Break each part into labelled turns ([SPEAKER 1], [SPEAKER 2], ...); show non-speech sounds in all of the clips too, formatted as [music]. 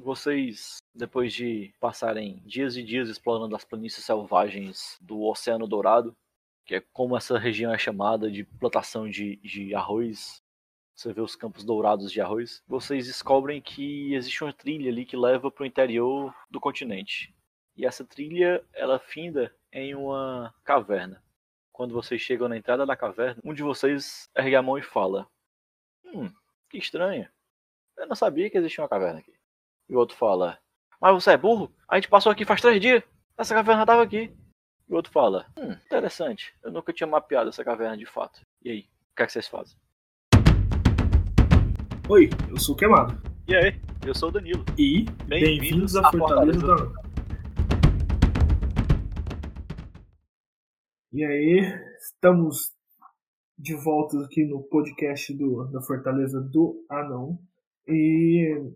[SPEAKER 1] vocês, depois de passarem dias e dias explorando as planícies selvagens do Oceano Dourado, que é como essa região é chamada de plantação de, de arroz, você vê os campos dourados de arroz, vocês descobrem que existe uma trilha ali que leva para o interior do continente. E essa trilha, ela finda em uma caverna. Quando vocês chegam na entrada da caverna, um de vocês ergue a mão e fala: Hum, que estranho. Eu não sabia que existia uma caverna aqui. E o outro fala: Mas você é burro? A gente passou aqui faz três dias. Essa caverna estava aqui. E o outro fala: Hum, interessante. Eu nunca tinha mapeado essa caverna de fato. E aí, o que é que vocês fazem?
[SPEAKER 2] Oi, eu sou o Queimado.
[SPEAKER 1] E aí, eu sou o Danilo.
[SPEAKER 2] E bem-vindos à Fortaleza da Ana. E aí, estamos de volta aqui no podcast do, da Fortaleza do Anão. E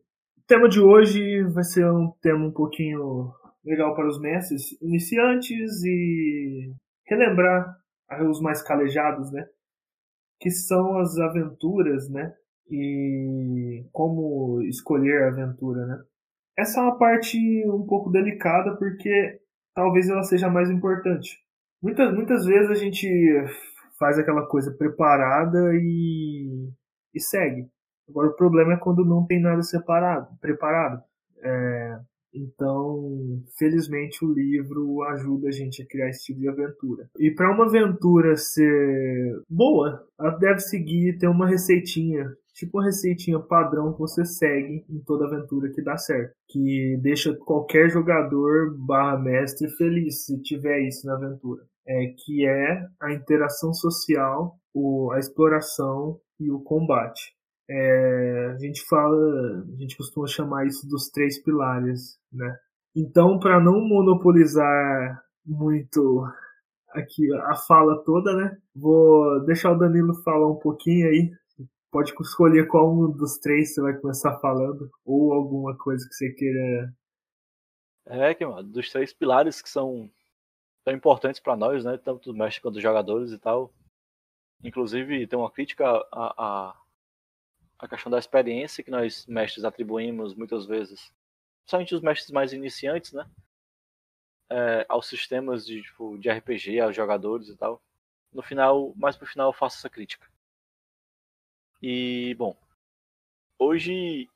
[SPEAKER 2] o tema de hoje vai ser um tema um pouquinho legal para os mestres iniciantes e relembrar os mais calejados, né? Que são as aventuras, né? E como escolher a aventura, né? Essa é uma parte um pouco delicada porque talvez ela seja mais importante. Muitas, muitas vezes a gente faz aquela coisa preparada e, e segue. Agora o problema é quando não tem nada separado, preparado. É, então, felizmente o livro ajuda a gente a criar esse tipo de aventura. E para uma aventura ser boa, ela deve seguir ter uma receitinha, tipo uma receitinha padrão que você segue em toda aventura que dá certo, que deixa qualquer jogador/mestre feliz se tiver isso na aventura é, que é a interação social, o, a exploração e o combate. É, a gente fala, a gente costuma chamar isso dos três pilares, né? Então, para não monopolizar muito aqui a fala toda, né? Vou deixar o Danilo falar um pouquinho aí. Pode escolher qual um dos três você vai começar falando ou alguma coisa que você queira.
[SPEAKER 1] É, que mano, dos três pilares que são tão importantes para nós, né? Tanto do mestre quanto dos jogadores e tal. Inclusive, tem uma crítica à, à, à questão da experiência que nós mestres atribuímos muitas vezes, principalmente os mestres mais iniciantes, né? É, aos sistemas de, tipo, de RPG, aos jogadores e tal. No final, mais pro final, eu faço essa crítica. E, bom, hoje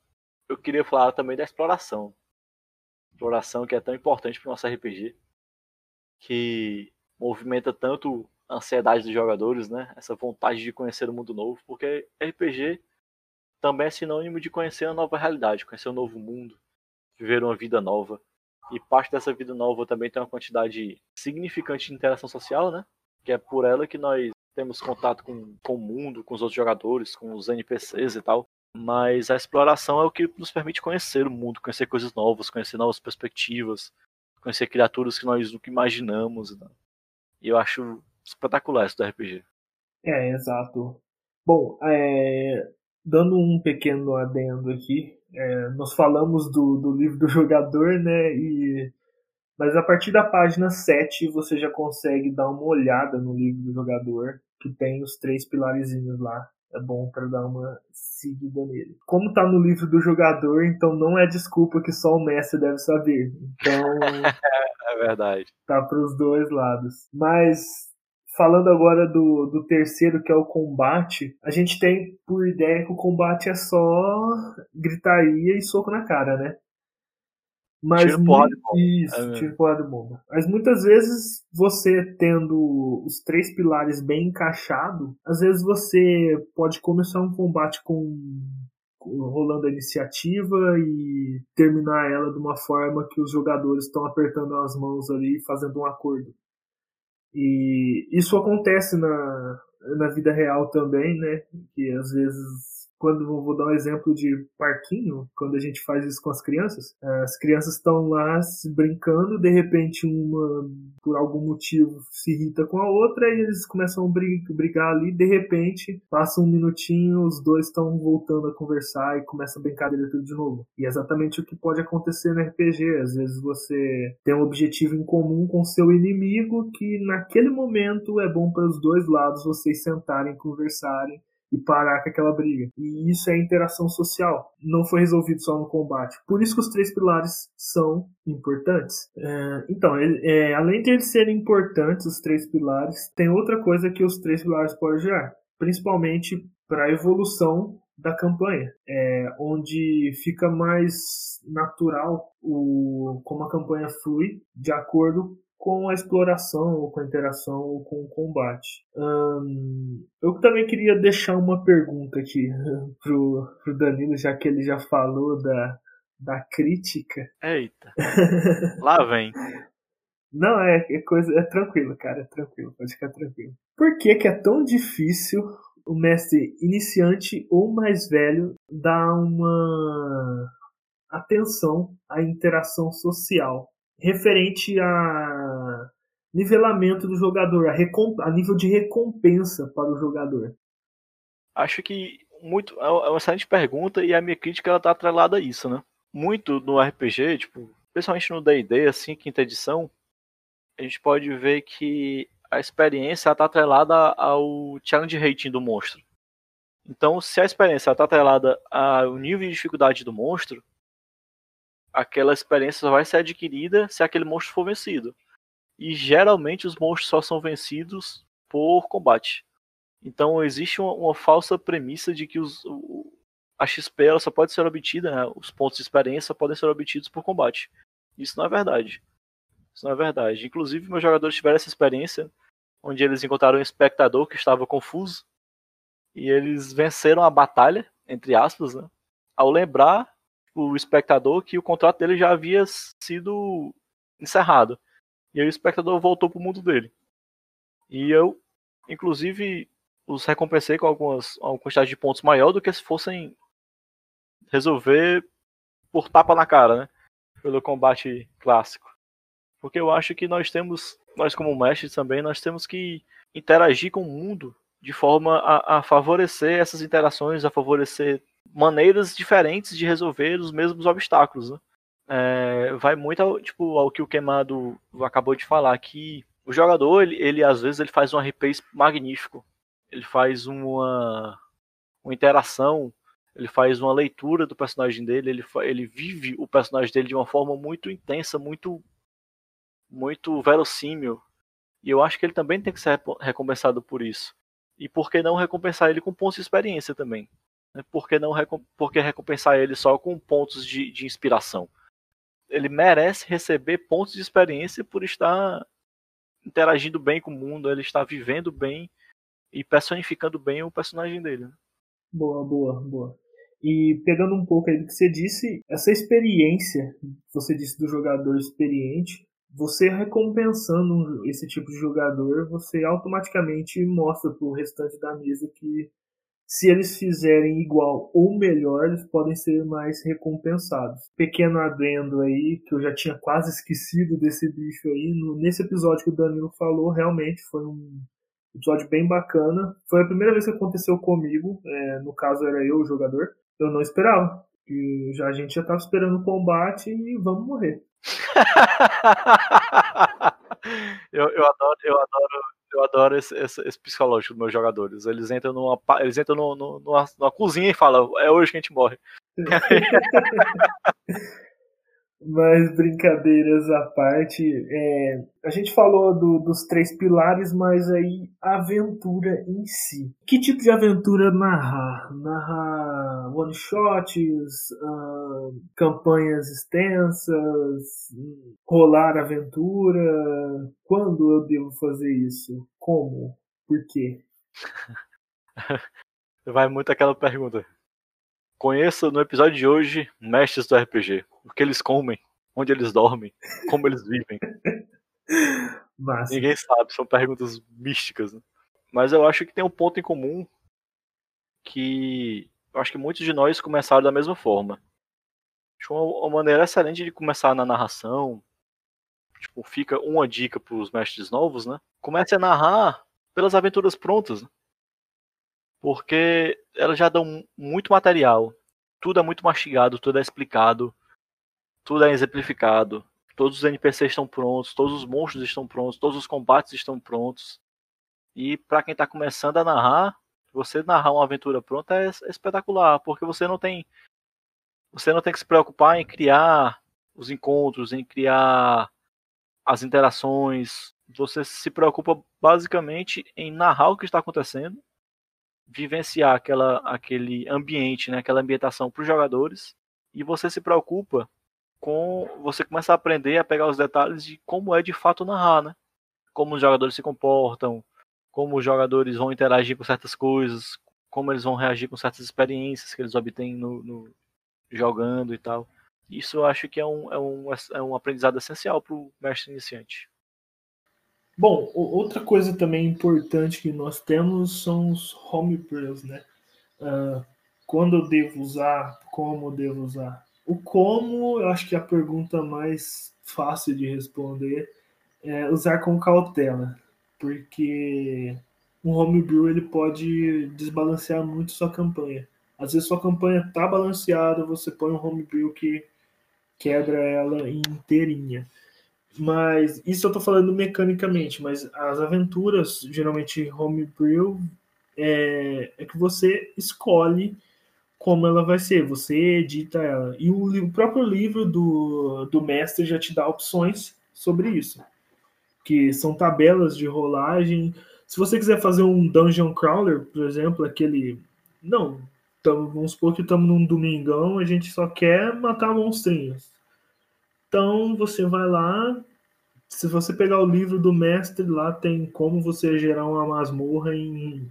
[SPEAKER 1] eu queria falar também da exploração. Exploração que é tão importante para nosso RPG que movimenta tanto a ansiedade dos jogadores, né? Essa vontade de conhecer o mundo novo, porque RPG também é sinônimo de conhecer uma nova realidade, conhecer um novo mundo, viver uma vida nova. E parte dessa vida nova também tem uma quantidade significante de interação social, né? Que é por ela que nós temos contato com, com o mundo, com os outros jogadores, com os NPCs e tal. Mas a exploração é o que nos permite conhecer o mundo, conhecer coisas novas, conhecer novas perspectivas, conhecer criaturas que nós nunca imaginamos. Né? E eu acho espetacular isso do RPG.
[SPEAKER 2] É, exato. Bom, é, dando um pequeno adendo aqui, é, nós falamos do, do livro do jogador, né? E, mas a partir da página 7 você já consegue dar uma olhada no livro do jogador, que tem os três pilarezinhos lá é bom para dar uma seguida nele. Como tá no livro do jogador, então não é desculpa que só o mestre deve saber. Então. [laughs]
[SPEAKER 1] é verdade.
[SPEAKER 2] Tá para os dois lados. Mas. Falando agora do, do terceiro, que é o combate, a gente tem por ideia que o combate é só gritaria e soco na cara, né? Mas
[SPEAKER 1] tiro porrada
[SPEAKER 2] Isso, é porrada de bomba. Mas muitas vezes você tendo os três pilares bem encaixados, às vezes você pode começar um combate com rolando a iniciativa e terminar ela de uma forma que os jogadores estão apertando as mãos ali e fazendo um acordo. E isso acontece na, na vida real também, né? Que às vezes quando vou dar um exemplo de parquinho, quando a gente faz isso com as crianças, as crianças estão lá brincando, de repente uma, por algum motivo, se irrita com a outra e eles começam a brigar ali, de repente, passa um minutinho, os dois estão voltando a conversar e começa a brincadeira tudo de novo. E é exatamente o que pode acontecer no RPG. Às vezes você tem um objetivo em comum com seu inimigo que naquele momento é bom para os dois lados vocês sentarem, conversarem e parar com aquela briga. E isso é interação social. Não foi resolvido só no combate. Por isso que os três pilares são importantes. É, então, ele, é, além de eles serem importantes, os três pilares, tem outra coisa que os três pilares podem gerar, principalmente para a evolução da campanha, é, onde fica mais natural o, como a campanha flui de acordo com a exploração, ou com a interação, ou com o combate. Hum, eu também queria deixar uma pergunta aqui [laughs] pro, pro Danilo, já que ele já falou da, da crítica.
[SPEAKER 1] Eita. [laughs] Lá vem.
[SPEAKER 2] Não, é, é coisa. É tranquilo, cara. É tranquilo, pode ficar tranquilo. Por que, que é tão difícil o mestre iniciante ou mais velho dar uma atenção à interação social referente a nivelamento do jogador, a, a nível de recompensa para o jogador?
[SPEAKER 1] Acho que muito é uma excelente pergunta e a minha crítica ela tá atrelada a isso, né? Muito no RPG, tipo, principalmente no D&D, assim, quinta edição, a gente pode ver que a experiência está atrelada ao challenge rating do monstro. Então, se a experiência está atrelada ao nível de dificuldade do monstro, aquela experiência só vai ser adquirida se aquele monstro for vencido. E geralmente os monstros só são vencidos por combate. Então existe uma, uma falsa premissa de que os, o, a XP ela só pode ser obtida, né? os pontos de experiência podem ser obtidos por combate. Isso não é verdade. Isso não é verdade. Inclusive, meus jogadores tiveram essa experiência onde eles encontraram um espectador que estava confuso e eles venceram a batalha, entre aspas, né? ao lembrar o espectador que o contrato dele já havia sido encerrado. E aí o espectador voltou para o mundo dele. E eu, inclusive, os recompensei com algumas uma quantidade de pontos maior do que se fossem resolver por tapa na cara, né? Pelo combate clássico. Porque eu acho que nós temos, nós como mestres também, nós temos que interagir com o mundo de forma a, a favorecer essas interações, a favorecer maneiras diferentes de resolver os mesmos obstáculos. Né? É, vai muito ao, tipo, ao que o Queimado acabou de falar, que o jogador, ele, ele às vezes ele faz um RP magnífico, ele faz uma, uma interação, ele faz uma leitura do personagem dele, ele, ele vive o personagem dele de uma forma muito intensa, muito muito verossímil. E eu acho que ele também tem que ser recompensado por isso. E por que não recompensar ele com pontos de experiência também? Né? Por que não por que recompensar ele só com pontos de, de inspiração? Ele merece receber pontos de experiência por estar interagindo bem com o mundo, ele está vivendo bem e personificando bem o personagem dele. Né?
[SPEAKER 2] Boa, boa, boa. E pegando um pouco aí do que você disse, essa experiência, você disse do jogador experiente, você recompensando esse tipo de jogador, você automaticamente mostra para o restante da mesa que se eles fizerem igual ou melhor, eles podem ser mais recompensados. Pequeno adendo aí, que eu já tinha quase esquecido desse bicho aí, no, nesse episódio que o Danilo falou, realmente foi um episódio bem bacana. Foi a primeira vez que aconteceu comigo, é, no caso era eu o jogador. Eu não esperava. E já, a gente já estava esperando o combate e vamos morrer. [laughs]
[SPEAKER 1] eu, eu adoro, eu adoro, eu adoro esse, esse, esse, psicológico dos meus jogadores. Eles entram numa, eles entram no, numa, numa cozinha e falam, é hoje que a gente morre. [laughs] [laughs] [laughs]
[SPEAKER 2] Mas brincadeiras à parte, é, a gente falou do, dos três pilares, mas aí aventura em si. Que tipo de aventura narrar? Narrar one shots, uh, campanhas extensas, rolar aventura? Quando eu devo fazer isso? Como? Por quê? [laughs]
[SPEAKER 1] Vai muito aquela pergunta. Conheça no episódio de hoje mestres do RPG. O que eles comem, onde eles dormem, como eles vivem. [laughs]
[SPEAKER 2] Massa.
[SPEAKER 1] Ninguém sabe, são perguntas místicas. Né? Mas eu acho que tem um ponto em comum que eu acho que muitos de nós começaram da mesma forma. Acho uma, maneira excelente de começar na narração. Tipo, fica uma dica para os mestres novos, né? Comece a narrar pelas aventuras prontas. Né? porque elas já dão muito material. Tudo é muito mastigado, tudo é explicado, tudo é exemplificado. Todos os NPCs estão prontos, todos os monstros estão prontos, todos os combates estão prontos. E para quem está começando a narrar, Você narrar uma aventura pronta é, espetacular, porque você não tem você não tem que se preocupar em criar os encontros, em criar as interações. Você se preocupa basicamente em narrar o que está acontecendo, vivenciar aquela, aquele ambiente, né, aquela ambientação para os jogadores, e você se preocupa com. Você começa a aprender a pegar os detalhes de como é de fato narrar, né? Como os jogadores se comportam, como os jogadores vão interagir com certas coisas, como eles vão reagir com certas experiências que eles obtêm no, no jogando e tal. Isso eu acho que é um, é um, é um aprendizado essencial para o mestre iniciante.
[SPEAKER 2] Bom, outra coisa também importante que nós temos são os homebrews, né? Uh, quando eu devo usar, como eu devo usar. O como, eu acho que é a pergunta mais fácil de responder é usar com cautela, porque um homebrew ele pode desbalancear muito sua campanha. Às vezes sua campanha está balanceada, você põe um homebrew que quebra ela inteirinha. Mas isso eu tô falando mecanicamente, mas as aventuras, geralmente homebrew, é, é que você escolhe como ela vai ser, você edita ela. E o, o próprio livro do, do mestre já te dá opções sobre isso, que são tabelas de rolagem. Se você quiser fazer um dungeon crawler, por exemplo, aquele. Não, Tamo, vamos supor que estamos num domingão, a gente só quer matar monstrinhos. Então você vai lá, se você pegar o livro do mestre, lá tem como você gerar uma masmorra em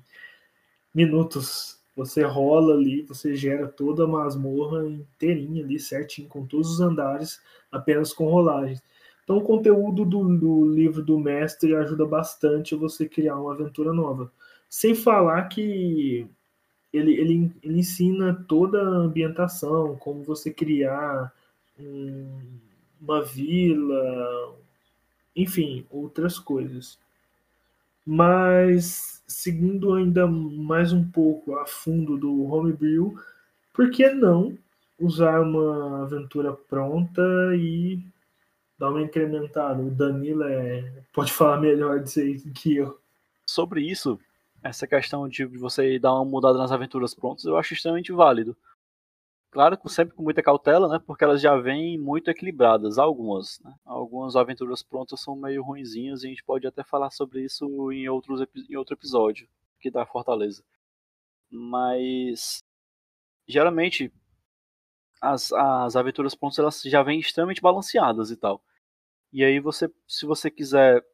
[SPEAKER 2] minutos. Você rola ali, você gera toda a masmorra inteirinha ali, certinho, com todos os andares, apenas com rolagens. Então o conteúdo do, do livro do mestre ajuda bastante você criar uma aventura nova. Sem falar que ele, ele, ele ensina toda a ambientação, como você criar um, uma vila, enfim, outras coisas. Mas, seguindo ainda mais um pouco a fundo do homebrew, por que não usar uma aventura pronta e dar uma incrementada? O Danilo é, pode falar melhor disso aí que eu.
[SPEAKER 1] Sobre isso, essa questão de você dar uma mudada nas aventuras prontas, eu acho extremamente válido. Claro sempre com muita cautela, né? Porque elas já vêm muito equilibradas, algumas. Né? Algumas aventuras prontas são meio ruinzinhas e a gente pode até falar sobre isso em, outros, em outro episódio que da Fortaleza. Mas geralmente as, as aventuras prontas elas já vêm extremamente balanceadas e tal. E aí você, se você quiser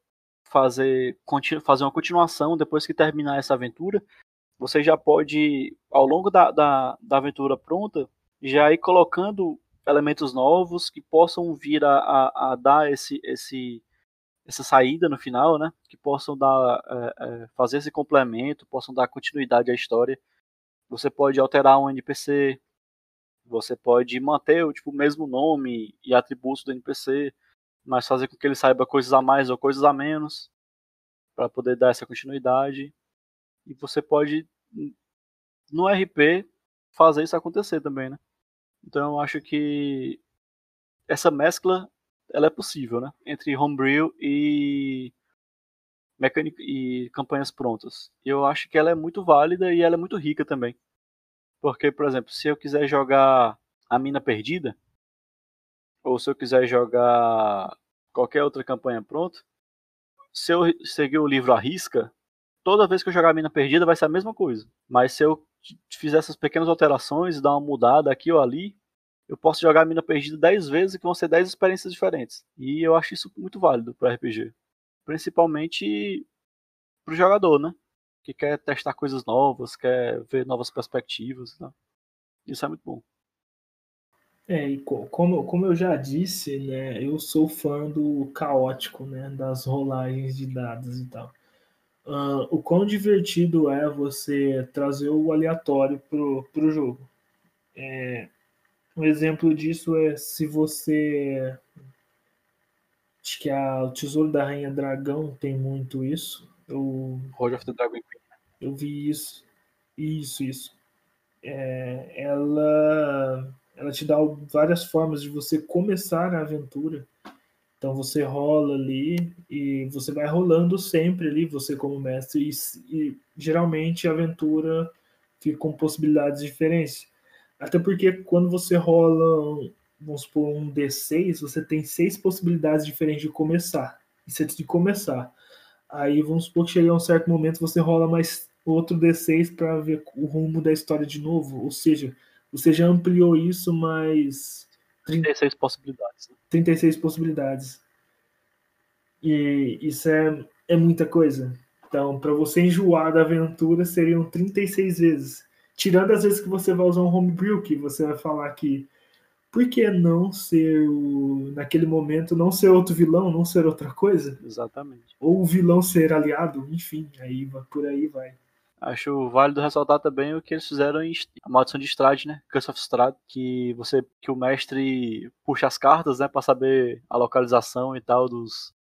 [SPEAKER 1] fazer, fazer uma continuação depois que terminar essa aventura, você já pode, ao longo da, da, da aventura pronta, já ir colocando elementos novos que possam vir a, a, a dar esse, esse, essa saída no final, né? Que possam dar, é, é, fazer esse complemento, possam dar continuidade à história. Você pode alterar um NPC, você pode manter o tipo, mesmo nome e atributos do NPC, mas fazer com que ele saiba coisas a mais ou coisas a menos para poder dar essa continuidade. E você pode no RP fazer isso acontecer também, né? Então eu acho que essa mescla ela é possível, né? Entre homebrew e mecânica e campanhas prontas. Eu acho que ela é muito válida e ela é muito rica também. Porque, por exemplo, se eu quiser jogar a mina perdida, ou se eu quiser jogar qualquer outra campanha pronta, se eu seguir o livro à risca, toda vez que eu jogar a mina perdida vai ser a mesma coisa. Mas se eu fizer essas pequenas alterações, dar uma mudada aqui ou ali, eu posso jogar a mina perdida 10 vezes que vão ser 10 experiências diferentes. E eu acho isso muito válido para RPG. Principalmente pro jogador, né? Que quer testar coisas novas, quer ver novas perspectivas. Né? Isso é muito bom.
[SPEAKER 2] É, e como, como eu já disse, né, eu sou fã do caótico, né, das rolagens de dados e tal. Uh, o quão divertido é você trazer o aleatório pro, pro jogo. É, um exemplo disso é se você. Acho que a, o Tesouro da Rainha Dragão tem muito isso. Eu,
[SPEAKER 1] Road of the Dragon Queen.
[SPEAKER 2] Eu vi isso. Isso, isso. É, ela ela te dá várias formas de você começar a aventura. Então você rola ali e você vai rolando sempre ali, você como mestre, e, e geralmente a aventura fica com possibilidades diferentes. Até porque quando você rola, vamos supor, um D6, você tem seis possibilidades diferentes de começar. Isso é de começar. Aí vamos supor que chega a um certo momento você rola mais outro D6 para ver o rumo da história de novo. Ou seja, você já ampliou isso mais
[SPEAKER 1] 36 possibilidades.
[SPEAKER 2] 36 possibilidades. E isso é, é muita coisa. Então, para você enjoar da aventura, seriam 36 vezes. Tirando as vezes que você vai usar um homebrew, que você vai falar que por que não ser o, naquele momento não ser outro vilão, não ser outra coisa?
[SPEAKER 1] Exatamente.
[SPEAKER 2] Ou o vilão ser aliado, enfim, aí por aí vai.
[SPEAKER 1] Acho válido ressaltar também o que eles fizeram em a Maldição de Strade, né? Curse of Strade, que você que o mestre puxa as cartas, né, para saber a localização e tal dos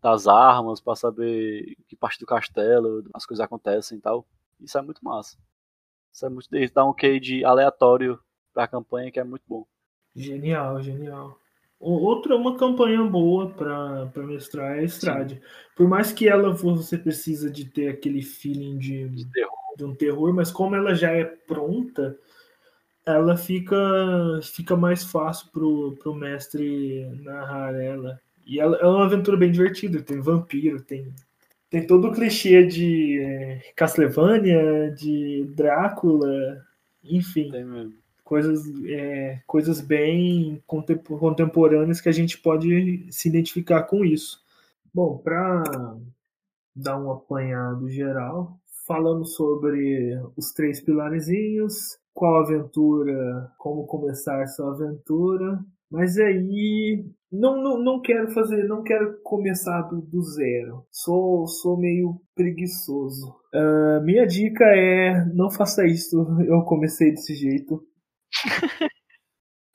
[SPEAKER 1] das armas, para saber que parte do castelo as coisas acontecem e tal. Isso é muito massa. Isso é muito dá um quê de aleatório para a campanha que é muito bom.
[SPEAKER 2] Genial, genial. Outra, uma campanha boa para mestrar é a Estrade. Sim. Por mais que ela você precisa de ter aquele feeling de, de, de, um terror, mas como ela já é pronta, ela fica, fica mais fácil pro, pro mestre narrar ela. E ela é uma aventura bem divertida, tem vampiro, tem, tem todo o clichê de é, Castlevania, de Drácula, enfim.
[SPEAKER 1] Tem mesmo
[SPEAKER 2] coisas, é, coisas bem contemporâneas que a gente pode se identificar com isso. Bom, para dar um apanhado geral, falamos sobre os três pilarzinhos, qual aventura, como começar sua aventura, mas aí não, não, não quero fazer, não quero começar do, do zero. Sou, sou meio preguiçoso. Uh, minha dica é não faça isso. Eu comecei desse jeito. [laughs]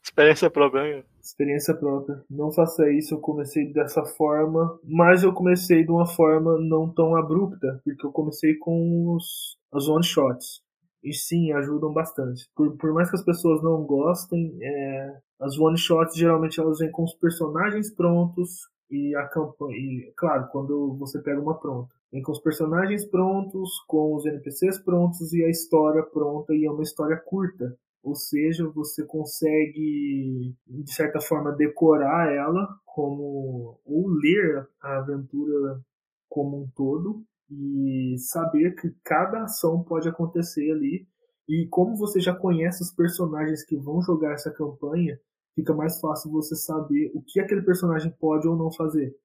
[SPEAKER 1] Experiência própria. Né?
[SPEAKER 2] Experiência própria. Não faça isso, eu comecei dessa forma, mas eu comecei de uma forma não tão abrupta, porque eu comecei com os, one shots. E sim, ajudam bastante. Por, por mais que as pessoas não gostem, é, as one shots geralmente elas vêm com os personagens prontos e a campanha. E, claro, quando você pega uma pronta. Vem com os personagens prontos, com os NPCs prontos e a história pronta, e é uma história curta ou seja, você consegue de certa forma decorar ela como ou ler a aventura como um todo e saber que cada ação pode acontecer ali e como você já conhece os personagens que vão jogar essa campanha, fica mais fácil você saber o que aquele personagem pode ou não fazer.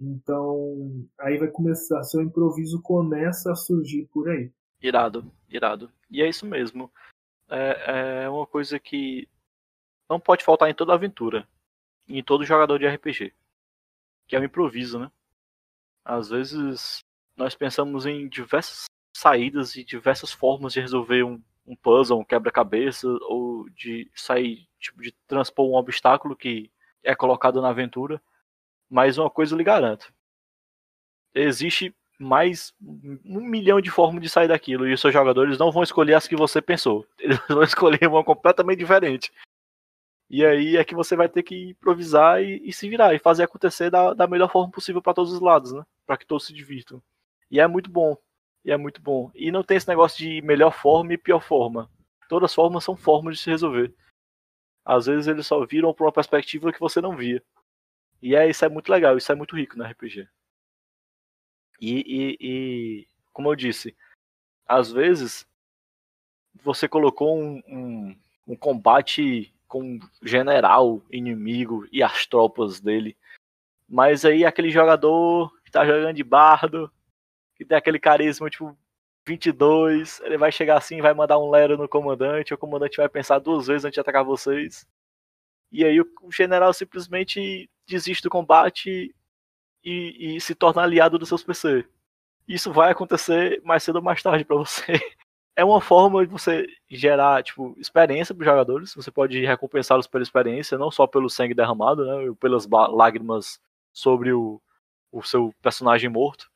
[SPEAKER 2] Então, aí vai começar, seu improviso começa a surgir por aí.
[SPEAKER 1] Irado, irado. E é isso mesmo é, é uma coisa que não pode faltar em toda aventura, em todo jogador de RPG, que é o improviso, né? Às vezes nós pensamos em diversas saídas e diversas formas de resolver um, um puzzle, um quebra-cabeça, ou de sair, tipo, de transpor um obstáculo que é colocado na aventura. Mas uma coisa eu lhe garanto: existe mais um milhão de formas de sair daquilo. E os seus jogadores não vão escolher as que você pensou. [laughs] Eles vão escolher uma completamente diferente. E aí é que você vai ter que improvisar e, e se virar e fazer acontecer da, da melhor forma possível para todos os lados, né? Para que todos se divirtam. E é muito bom. E é muito bom. E não tem esse negócio de melhor forma e pior forma. Todas as formas são formas de se resolver. Às vezes eles só viram por uma perspectiva que você não via. E é, isso é muito legal, isso é muito rico na RPG. E, e, e, como eu disse, às vezes você colocou um, um, um combate com um general inimigo e as tropas dele, mas aí aquele jogador que tá jogando de bardo, que tem aquele carisma tipo 22, ele vai chegar assim, vai mandar um lero no comandante, o comandante vai pensar duas vezes antes de atacar vocês. E aí o, o general simplesmente desiste do combate e, e se torna aliado dos seus PC. Isso vai acontecer mais cedo ou mais tarde para você. [laughs] É uma forma de você gerar, tipo, experiência para os jogadores. Você pode recompensá-los pela experiência, não só pelo sangue derramado, né, pelas lágrimas sobre o, o seu personagem morto,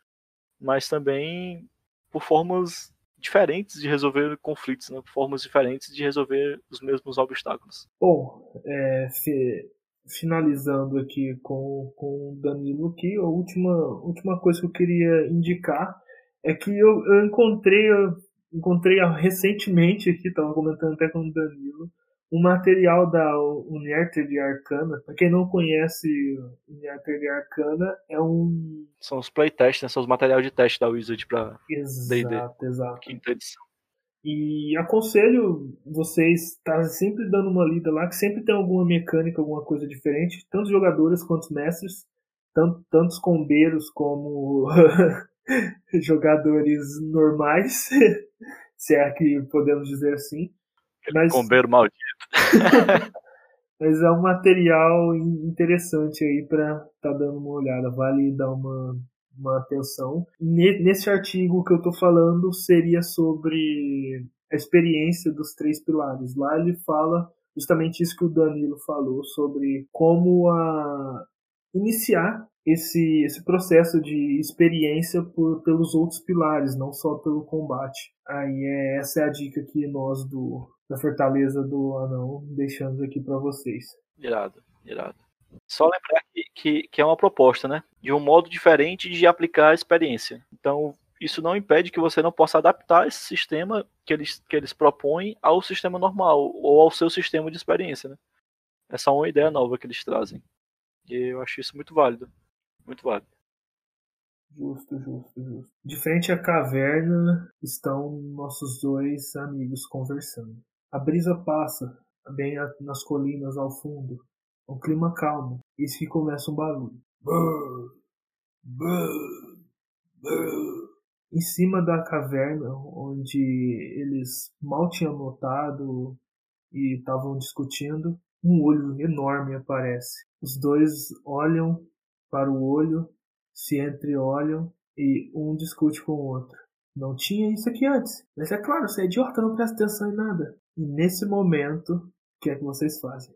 [SPEAKER 1] mas também por formas diferentes de resolver conflitos, né? Formas diferentes de resolver os mesmos obstáculos.
[SPEAKER 2] Bom, é, finalizando aqui com, com o Danilo aqui, a última, última coisa que eu queria indicar é que eu, eu encontrei, eu encontrei recentemente aqui, estava comentando até com o Danilo, um material da Unerter de Arcana. Para quem não conhece Unerter de Arcana, é um.
[SPEAKER 1] São os playtests, né? São os materiais de teste da Wizard para
[SPEAKER 2] Exato, exato.
[SPEAKER 1] Quinta edição.
[SPEAKER 2] E aconselho vocês estar sempre dando uma lida lá, que sempre tem alguma mecânica, alguma coisa diferente, tanto jogadores quanto mestres, tanto, tantos combeiros como [laughs] jogadores normais, [laughs] se é que podemos dizer assim.
[SPEAKER 1] Mas... Combeiro maldito. [laughs]
[SPEAKER 2] Mas é um material interessante aí para tá dando uma olhada, vale dar uma uma atenção. Nesse artigo que eu estou falando seria sobre a experiência dos três pilares. Lá ele fala justamente isso que o Danilo falou sobre como a iniciar esse, esse processo de experiência por, pelos outros pilares, não só pelo combate. Aí é, essa é a dica que nós do da Fortaleza do Anão deixamos aqui para vocês.
[SPEAKER 1] Irado, irado. Só lembrar que, que, que, é uma proposta, né? De um modo diferente de aplicar a experiência. Então, isso não impede que você não possa adaptar esse sistema que eles, que eles propõem ao sistema normal ou ao seu sistema de experiência, né? É uma ideia nova que eles trazem. E eu acho isso muito válido. Muito válido.
[SPEAKER 2] Justo, justo, justo. De frente à caverna estão nossos dois amigos conversando. A brisa passa bem nas colinas ao fundo, um clima calmo. Eis que começa um barulho. Em cima da caverna, onde eles mal tinham notado e estavam discutindo, um olho enorme aparece. Os dois olham para o olho, se entreolham e um discute com o outro. Não tinha isso aqui antes. Mas é claro, você é idiota, não presta atenção em nada. E nesse momento, o que é que vocês fazem?